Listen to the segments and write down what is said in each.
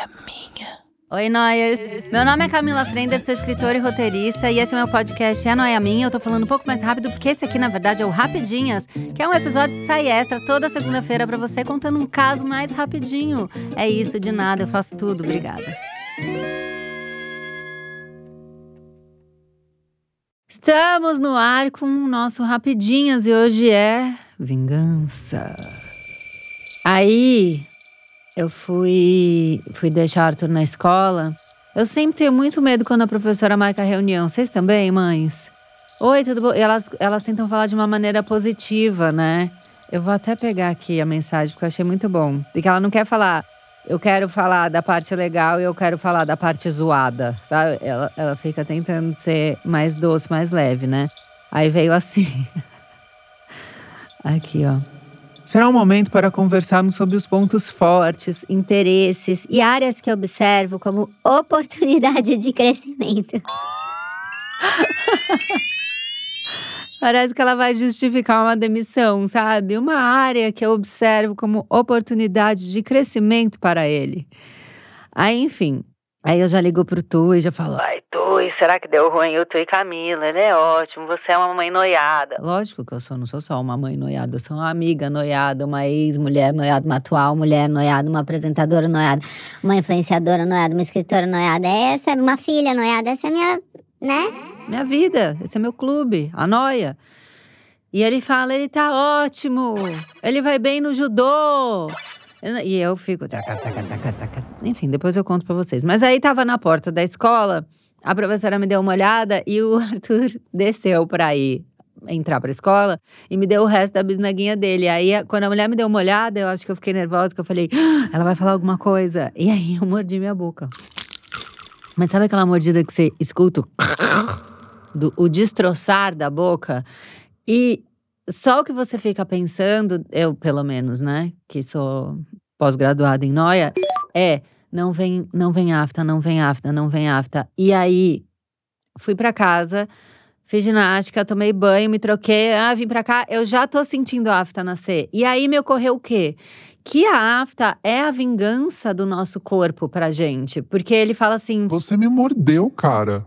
noia minha. Oi, Noyers! Meu nome é Camila Frender, sou escritora e roteirista, e esse é meu podcast É Noia Minha. Eu tô falando um pouco mais rápido, porque esse aqui, na verdade, é o Rapidinhas, que é um episódio de sai extra toda segunda-feira para você, contando um caso mais rapidinho. É isso, de nada, eu faço tudo. Obrigada. Estamos no ar com o nosso Rapidinhas e hoje é vingança. Aí, eu fui, fui deixar Arthur na escola. Eu sempre tenho muito medo quando a professora marca reunião. Vocês também, mães? Oi, tudo bom? E elas, elas tentam falar de uma maneira positiva, né? Eu vou até pegar aqui a mensagem, porque eu achei muito bom. Porque ela não quer falar, eu quero falar da parte legal e eu quero falar da parte zoada, sabe? Ela, ela fica tentando ser mais doce, mais leve, né? Aí veio assim. aqui, ó. Será um momento para conversarmos sobre os pontos fortes, interesses e áreas que observo como oportunidade de crescimento. Parece que ela vai justificar uma demissão, sabe? Uma área que eu observo como oportunidade de crescimento para ele. Aí, enfim, Aí eu já ligo pro Tu e já falo: Ai, Tu, será que deu ruim? O Tu e Camila, ele é ótimo, você é uma mãe noiada. Lógico que eu sou, não sou só uma mãe noiada, eu sou uma amiga noiada, uma ex-mulher noiada, uma atual mulher noiada, uma apresentadora noiada, uma influenciadora noiada, uma escritora noiada. Essa é uma filha noiada, essa é minha, né? Minha vida, esse é meu clube, a noia. E ele fala: ele tá ótimo, ele vai bem no judô. E eu fico. Taca, taca, taca, taca. Enfim, depois eu conto pra vocês. Mas aí tava na porta da escola, a professora me deu uma olhada e o Arthur desceu pra ir entrar pra escola e me deu o resto da bisnaguinha dele. Aí, quando a mulher me deu uma olhada, eu acho que eu fiquei nervosa, que eu falei, ah, ela vai falar alguma coisa. E aí eu mordi minha boca. Mas sabe aquela mordida que você escuta do, o destroçar da boca? E só o que você fica pensando, eu pelo menos, né, que sou pós-graduada em noia, é não vem, não vem afta, não vem afta, não vem afta. E aí fui para casa, fiz ginástica, tomei banho, me troquei, ah, vim para cá, eu já tô sentindo afta nascer. E aí me ocorreu o quê? Que a afta é a vingança do nosso corpo pra gente, porque ele fala assim: "Você me mordeu, cara".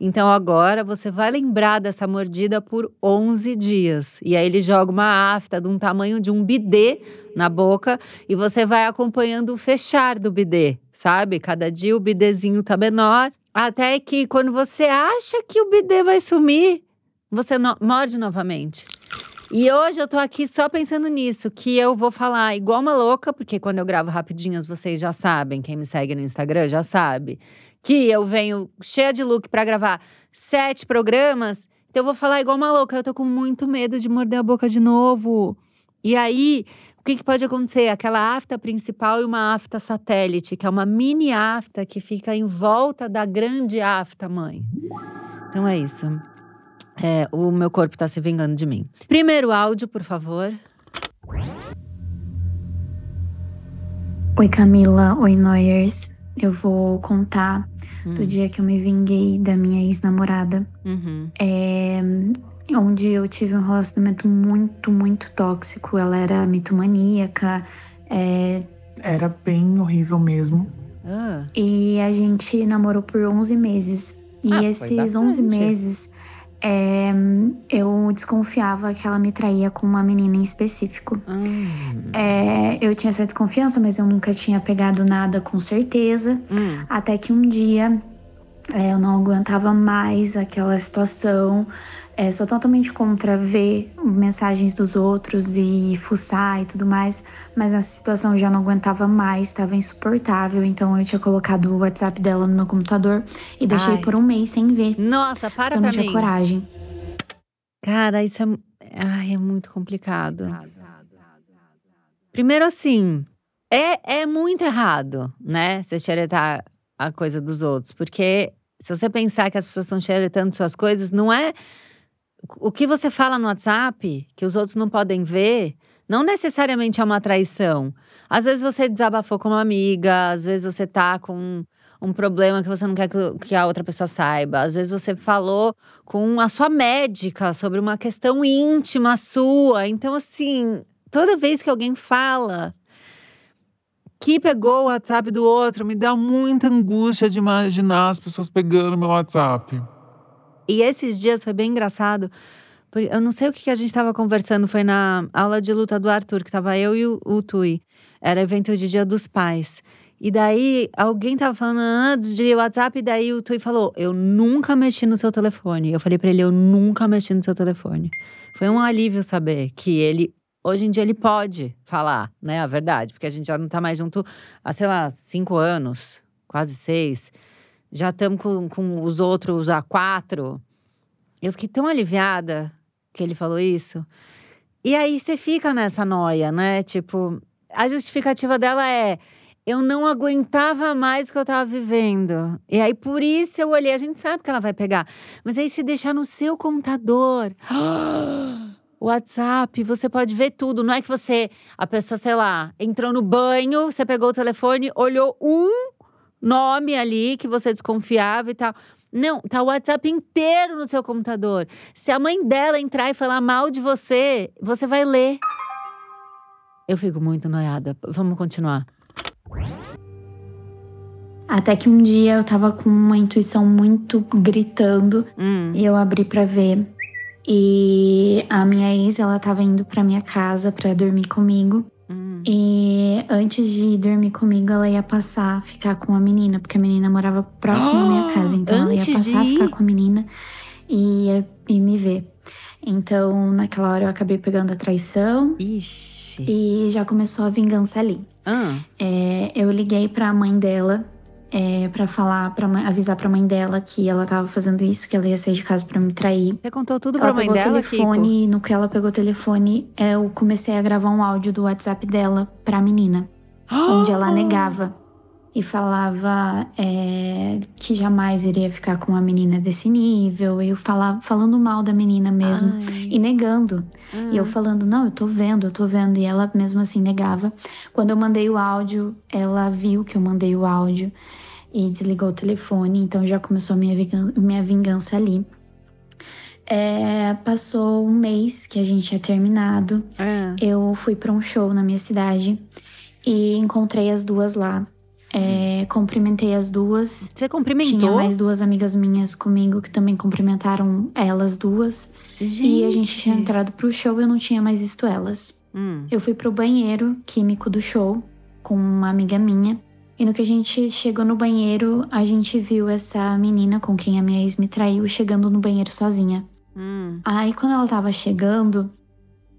Então agora você vai lembrar dessa mordida por 11 dias. E aí ele joga uma afta de um tamanho de um bidê na boca e você vai acompanhando o fechar do bidê, sabe? Cada dia o bidêzinho tá menor, até que quando você acha que o bidê vai sumir, você no morde novamente. E hoje eu tô aqui só pensando nisso, que eu vou falar igual uma louca, porque quando eu gravo rapidinhas vocês já sabem, quem me segue no Instagram já sabe que eu venho cheia de look para gravar sete programas, então eu vou falar igual uma louca. Eu tô com muito medo de morder a boca de novo. E aí, o que, que pode acontecer? Aquela afta principal e uma afta satélite, que é uma mini afta que fica em volta da grande afta mãe. Então é isso. É, o meu corpo tá se vingando de mim. Primeiro áudio, por favor. Oi, Camila. Oi, Noyers. Eu vou contar hum. do dia que eu me vinguei da minha ex-namorada. Uhum. É, onde eu tive um relacionamento muito, muito tóxico. Ela era mitomaníaca. É... Era bem horrível mesmo. Ah. E a gente namorou por 11 meses. E ah, esses 11 meses é, eu desconfiava que ela me traía com uma menina em específico. Hum. É, eu tinha essa desconfiança, mas eu nunca tinha pegado nada com certeza. Hum. Até que um dia é, eu não aguentava mais aquela situação. É, sou totalmente contra ver mensagens dos outros e fuçar e tudo mais, mas a situação eu já não aguentava mais, estava insuportável, então eu tinha colocado o WhatsApp dela no meu computador e deixei Ai. por um mês sem ver. Nossa, para eu pra não tinha coragem. Cara, isso é, Ai, é muito complicado. Primeiro assim, é, é muito errado, né? Você xeretar a coisa dos outros, porque se você pensar que as pessoas estão xeretando suas coisas, não é o que você fala no WhatsApp, que os outros não podem ver, não necessariamente é uma traição. Às vezes você desabafou com uma amiga, às vezes você tá com um problema que você não quer que a outra pessoa saiba. Às vezes você falou com a sua médica sobre uma questão íntima sua. Então, assim, toda vez que alguém fala que pegou o WhatsApp do outro. Me dá muita angústia de imaginar as pessoas pegando meu WhatsApp. E esses dias foi bem engraçado. Eu não sei o que a gente estava conversando, foi na aula de luta do Arthur, que tava eu e o, o Tui. Era evento de Dia dos Pais. E daí alguém tava falando antes de WhatsApp, e daí o Tui falou: Eu nunca mexi no seu telefone. Eu falei para ele: Eu nunca mexi no seu telefone. Foi um alívio saber que ele, hoje em dia, ele pode falar, né, a verdade, porque a gente já não tá mais junto há, sei lá, cinco anos, quase seis. Já estamos com, com os outros há quatro. Eu fiquei tão aliviada que ele falou isso. E aí você fica nessa noia, né? Tipo, a justificativa dela é eu não aguentava mais o que eu tava vivendo. E aí, por isso eu olhei. A gente sabe que ela vai pegar. Mas aí, se deixar no seu computador. WhatsApp, você pode ver tudo. Não é que você, a pessoa, sei lá, entrou no banho, você pegou o telefone, olhou um nome ali que você desconfiava e tal. Não, tá o WhatsApp inteiro no seu computador. Se a mãe dela entrar e falar mal de você, você vai ler. Eu fico muito noiada. Vamos continuar. Até que um dia eu tava com uma intuição muito gritando hum. e eu abri para ver. E a minha ex, ela tava indo pra minha casa para dormir comigo. Hum. E antes de dormir comigo, ela ia passar, ficar com a menina, porque a menina morava próximo da minha casa. Então ela ia passar, ficar com a menina e, e me ver. Então, naquela hora eu acabei pegando a traição. Ixi. E já começou a vingança ali. Ah. É, eu liguei pra mãe dela é, para falar, para avisar pra mãe dela que ela tava fazendo isso, que ela ia sair de casa para me trair. Você contou tudo ela pra mãe dela, telefone, Kiko? No que ela pegou o telefone, eu comecei a gravar um áudio do WhatsApp dela pra menina. onde ela negava e falava é, que jamais iria ficar com uma menina desse nível. E eu falava, falando mal da menina mesmo Ai. e negando. Ah. E eu falando, não, eu tô vendo, eu tô vendo. E ela mesmo assim negava. Quando eu mandei o áudio, ela viu que eu mandei o áudio e desligou o telefone. Então já começou a minha vingança, minha vingança ali. É, passou um mês que a gente tinha terminado. Ah. Eu fui para um show na minha cidade e encontrei as duas lá. É, cumprimentei as duas. Você cumprimentou? Tinha mais duas amigas minhas comigo que também cumprimentaram elas duas. Gente. E a gente tinha entrado pro show e eu não tinha mais visto elas. Hum. Eu fui pro banheiro químico do show com uma amiga minha. E no que a gente chegou no banheiro, a gente viu essa menina com quem a minha ex me traiu chegando no banheiro sozinha. Hum. Aí quando ela tava chegando,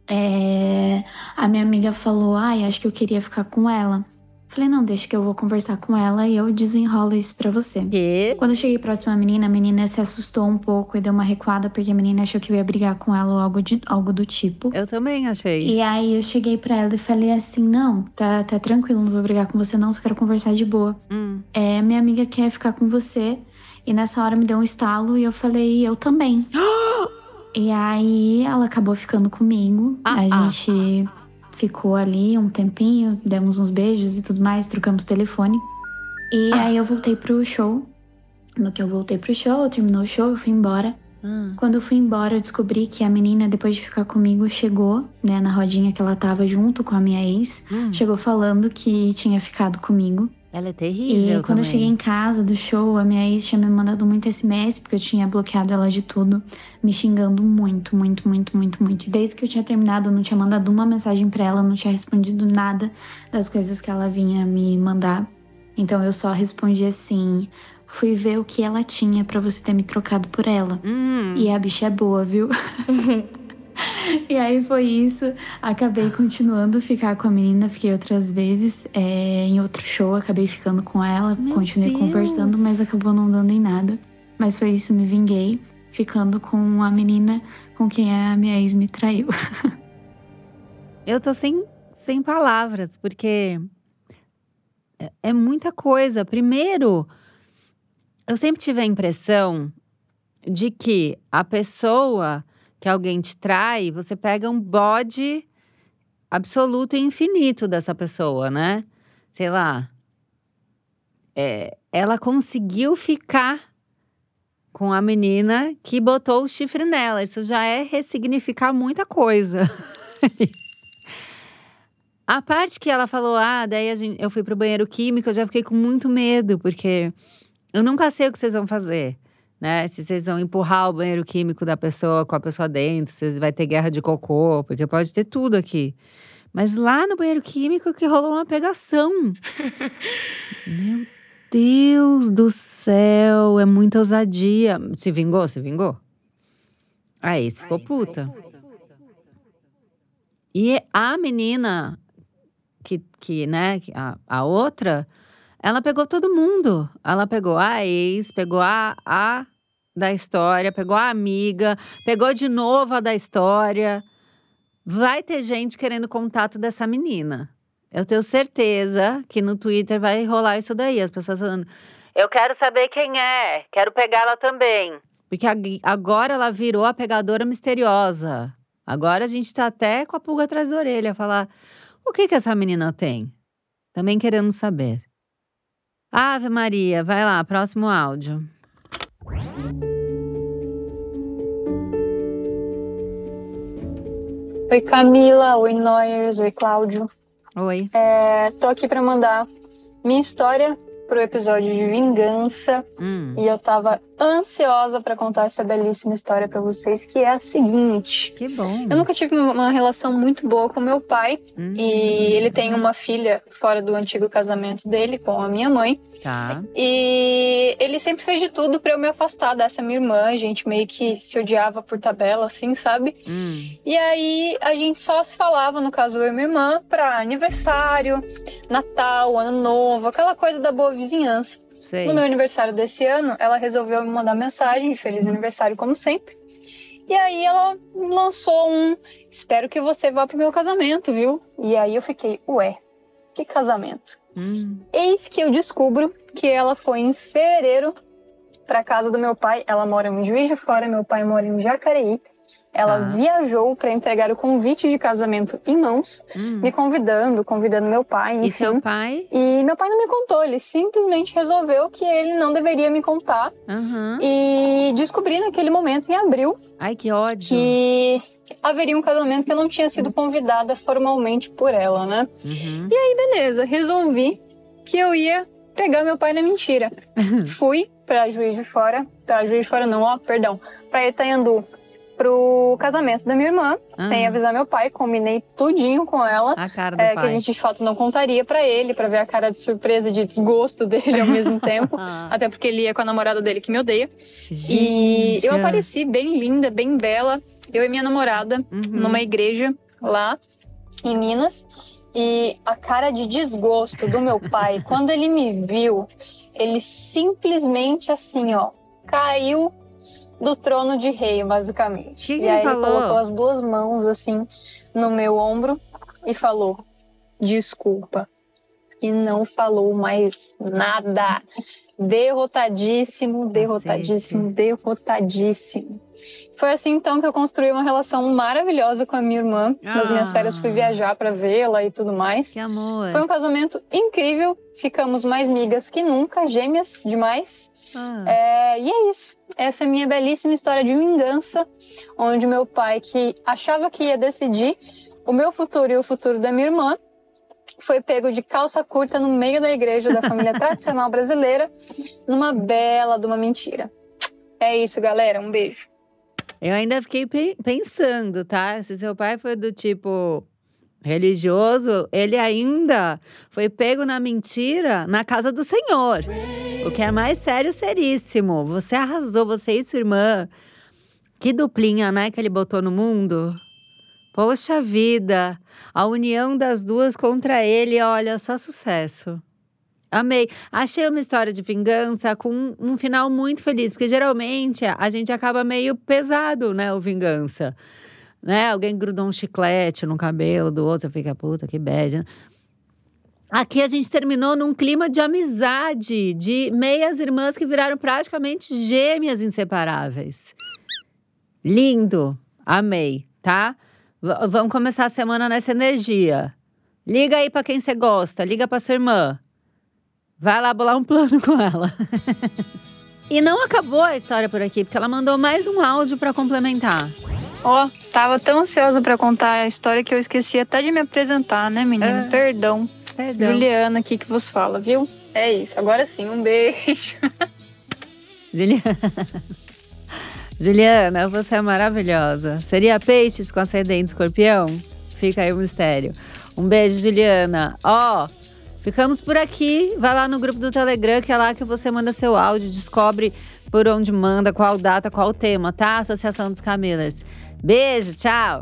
é, a minha amiga falou: Ai, acho que eu queria ficar com ela. Falei, não, deixa que eu vou conversar com ela e eu desenrolo isso pra você. Que? Quando eu cheguei próximo à menina, a menina se assustou um pouco e deu uma recuada porque a menina achou que eu ia brigar com ela ou algo, de, algo do tipo. Eu também achei. E aí eu cheguei pra ela e falei assim: não, tá, tá tranquilo, não vou brigar com você, não, só quero conversar de boa. Hum. É, minha amiga quer ficar com você. E nessa hora me deu um estalo e eu falei, eu também. e aí ela acabou ficando comigo. Ah, a ah. gente ficou ali um tempinho, demos uns beijos e tudo mais, trocamos telefone. E Ah. aí eu voltei pro show. No que eu voltei pro show, terminou o show, eu fui embora. Ah. Quando eu fui embora, eu descobri que a menina, depois de ficar comigo, chegou, né, na rodinha que ela tava junto com a minha ex. Hum. Chegou falando que tinha ficado comigo. Ela é E terrível quando eu cheguei em casa do show, a minha ex tinha me mandado muito SMS, porque eu tinha bloqueado ela de tudo, me xingando muito, muito, muito, muito, muito. E desde que eu tinha terminado, eu não tinha mandado uma mensagem pra ela, não tinha respondido nada das coisas que ela vinha me mandar. Então eu só respondi assim: fui ver o que ela tinha pra você ter me trocado por ela. Hum. E a bicha é boa, viu? e aí foi isso. Acabei continuando a ficar com a menina, fiquei outras vezes. É, em outro show, acabei ficando com ela, Meu continuei Deus. conversando, mas acabou não dando em nada. Mas foi isso, me vinguei, ficando com a menina com quem a minha ex me traiu. Eu tô sem, sem palavras, porque é, é muita coisa. Primeiro, eu sempre tive a impressão de que a pessoa que alguém te trai, você pega um bode absoluto e infinito dessa pessoa, né? Sei lá. É, ela conseguiu ficar com a menina que botou o chifre nela. Isso já é ressignificar muita coisa. A parte que ela falou, ah, daí gente, eu fui pro banheiro químico, eu já fiquei com muito medo, porque eu nunca sei o que vocês vão fazer. Né? Se vocês vão empurrar o banheiro químico da pessoa com a pessoa dentro, se vai ter guerra de cocô, porque pode ter tudo aqui. Mas lá no banheiro químico que rolou uma pegação. Meu Deus do céu, é muita ousadia. Se vingou? Se vingou? Aí você ficou puta. E a menina que, que né, a, a outra, ela pegou todo mundo. Ela pegou a ex, pegou a, a da história, pegou a amiga, pegou de novo a da história. Vai ter gente querendo contato dessa menina. Eu tenho certeza que no Twitter vai rolar isso daí. As pessoas falando: Eu quero saber quem é, quero pegá-la também. Porque agora ela virou a pegadora misteriosa. Agora a gente tá até com a pulga atrás da orelha, falar: o que que essa menina tem? Também queremos saber. Ave Maria, vai lá, próximo áudio. Oi Camila, oi Noyers, oi Cláudio. Oi. É, tô aqui para mandar minha história pro episódio de vingança hum. e eu tava ansiosa para contar essa belíssima história para vocês, que é a seguinte. Que bom. Eu nunca tive uma relação muito boa com meu pai hum. e ele tem uma filha fora do antigo casamento dele com a minha mãe. Tá. E ele sempre fez de tudo para eu me afastar dessa minha irmã. A gente meio que se odiava por tabela, assim, sabe? Hum. E aí a gente só se falava, no caso eu e minha irmã, pra aniversário, Natal, Ano Novo, aquela coisa da boa vizinhança. Sei. No meu aniversário desse ano, ela resolveu me mandar mensagem de feliz aniversário, como sempre. E aí ela lançou um: Espero que você vá pro meu casamento, viu? E aí eu fiquei: Ué, que casamento? Hum. Eis que eu descubro que ela foi em fevereiro para casa do meu pai. Ela mora em Juiz de Fora, meu pai mora em Jacareí. Ela Ah. viajou para entregar o convite de casamento em mãos, Hum. me convidando, convidando meu pai, E enfim. seu pai? E meu pai não me contou, ele simplesmente resolveu que ele não deveria me contar. Aham. E descobri naquele momento, em abril, Ai, que ódio. que haveria um casamento que eu não tinha sido convidada formalmente por ela, né? Uhum. Beleza, resolvi que eu ia pegar meu pai na mentira. Fui pra Juiz de Fora, pra Juiz de Fora não, ó, perdão, pra Itaiandu, pro casamento da minha irmã, sem Ah. avisar meu pai, combinei tudinho com ela. A cara do É, que pai. a gente de fato não contaria pra ele, pra ver a cara de surpresa e de desgosto dele ao mesmo tempo. Ah. Até porque ele ia com a namorada dele que me odeia. E Gente, eu ah. apareci bem linda, bem bela, eu e minha namorada, Uhum. numa igreja lá em Minas. E a cara de desgosto do meu pai, quando ele me viu, ele simplesmente assim, ó, caiu do trono de rei, basicamente. Que que e ele aí falou? ele colocou as duas mãos assim no meu ombro e falou: "Desculpa". E não falou mais nada. Derrotadíssimo, derrotadíssimo, derrotadíssimo. Foi assim então que eu construí uma relação maravilhosa com a minha irmã. Nas minhas Ah. férias fui viajar para vê-la e tudo mais. Que amor. Foi um casamento incrível. Ficamos mais migas que nunca, gêmeas demais. Ah. É, e é isso. Essa é a minha belíssima história de vingança, onde meu pai, que achava que ia decidir o meu futuro e o futuro da minha irmã, foi pego de calça curta no meio da igreja da família tradicional brasileira, numa bela de uma mentira. É isso, galera. Um beijo. Eu ainda fiquei pe- pensando, tá? Se seu pai foi do tipo religioso, ele ainda foi pego na mentira na casa do Senhor. O que é mais sério, seríssimo. Você arrasou, você e sua irmã. Que duplinha, né, que ele botou no mundo. Poxa vida, a união das duas contra ele, olha, só sucesso. Amei. Achei uma história de vingança com um, final muito feliz, porque geralmente a gente acaba meio pesado, né, o vingança. Né? Alguém grudou um chiclete no cabelo do outro, fica, puta, que bad. né? Aqui a gente terminou num clima de amizade, de meias irmãs que viraram praticamente gêmeas inseparáveis. Lindo, amei, tá? V- vamos começar a semana nessa energia. Liga aí pra quem você gosta, liga pra sua irmã. Vai lá bolar um plano com ela. e não acabou a história por aqui, porque ela mandou mais um áudio pra complementar. Ó, oh, tava tão ansiosa para contar a história que eu esqueci até de me apresentar, né, menina? Ah, perdão. perdão. Juliana aqui que vos fala, viu? É isso. Agora sim, um beijo. Juliana. Juliana, você é maravilhosa. Seria peixes com ascendente escorpião? Fica aí o mistério. Um beijo, Juliana. Ó, oh, ficamos por aqui. Vai lá no grupo do Telegram, que é lá que você manda seu áudio, descobre por onde manda, qual data, qual tema, tá? Associação dos Camillers. Beijo, tchau.